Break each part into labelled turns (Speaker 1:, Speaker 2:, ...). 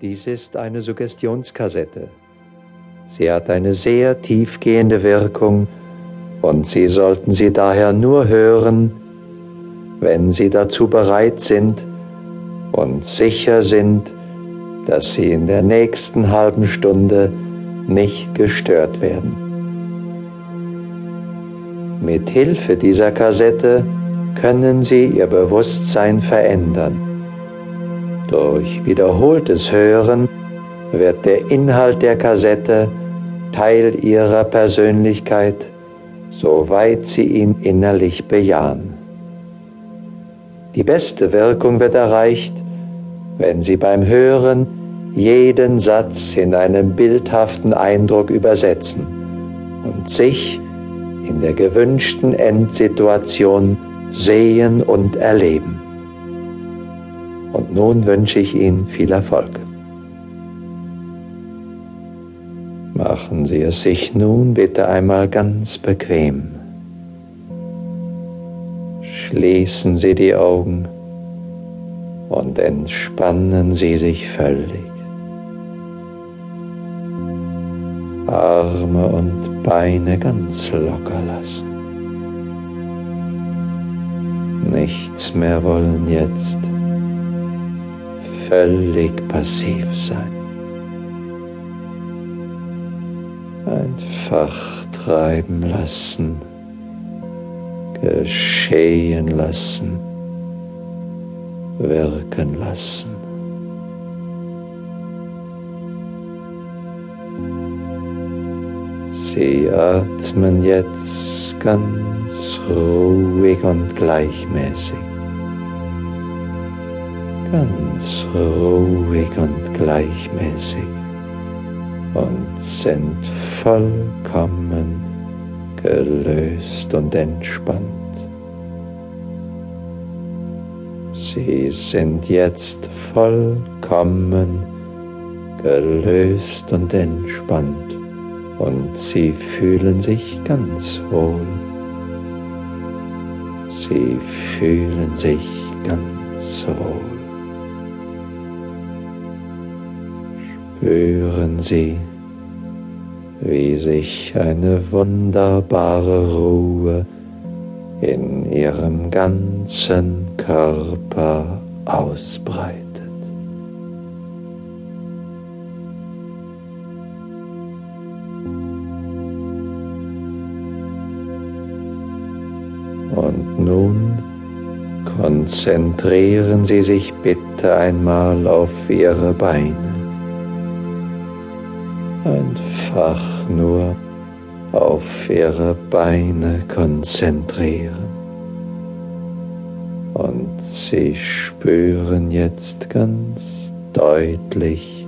Speaker 1: Dies ist eine Suggestionskassette. Sie hat eine sehr tiefgehende Wirkung und Sie sollten sie daher nur hören, wenn Sie dazu bereit sind und sicher sind, dass Sie in der nächsten halben Stunde nicht gestört werden. Mit Hilfe dieser Kassette können Sie Ihr Bewusstsein verändern. Durch wiederholtes Hören wird der Inhalt der Kassette Teil Ihrer Persönlichkeit, soweit Sie ihn innerlich bejahen. Die beste Wirkung wird erreicht, wenn Sie beim Hören jeden Satz in einen bildhaften Eindruck übersetzen und sich in der gewünschten Endsituation sehen und erleben. Und nun wünsche ich Ihnen viel Erfolg. Machen Sie es sich nun bitte einmal ganz bequem. Schließen Sie die Augen und entspannen Sie sich völlig. Arme und Beine ganz locker lassen. Nichts mehr wollen jetzt völlig passiv sein. Einfach treiben lassen, geschehen lassen, wirken lassen. Sie atmen jetzt ganz ruhig und gleichmäßig. Ganz ruhig und gleichmäßig und sind vollkommen gelöst und entspannt. Sie sind jetzt vollkommen gelöst und entspannt und sie fühlen sich ganz wohl. Sie fühlen sich ganz wohl. Spüren Sie, wie sich eine wunderbare Ruhe in Ihrem ganzen Körper ausbreitet. Und nun konzentrieren Sie sich bitte einmal auf Ihre Beine. Einfach nur auf Ihre Beine konzentrieren. Und Sie spüren jetzt ganz deutlich,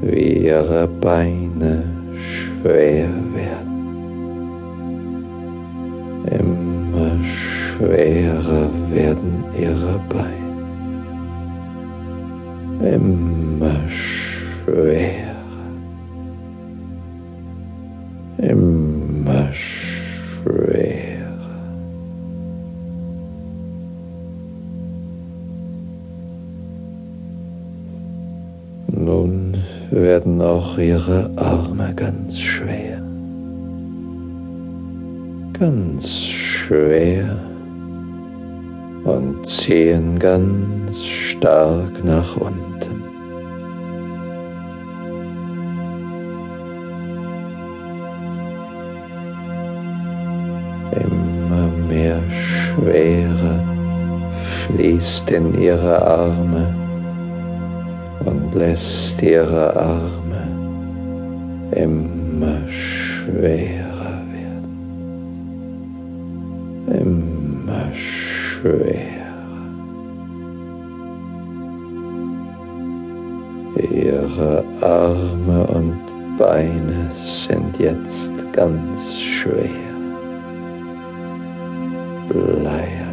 Speaker 1: wie Ihre Beine schwer werden. Immer schwerer werden ihre Beine. Immer Immer schwerer. Nun werden auch ihre Arme ganz schwer ganz schwer und ziehen ganz stark nach unten. Schwere fließt in ihre Arme und lässt ihre Arme immer schwerer. immer schwerer. Ihre Arme und Beine sind jetzt ganz schwer. liar.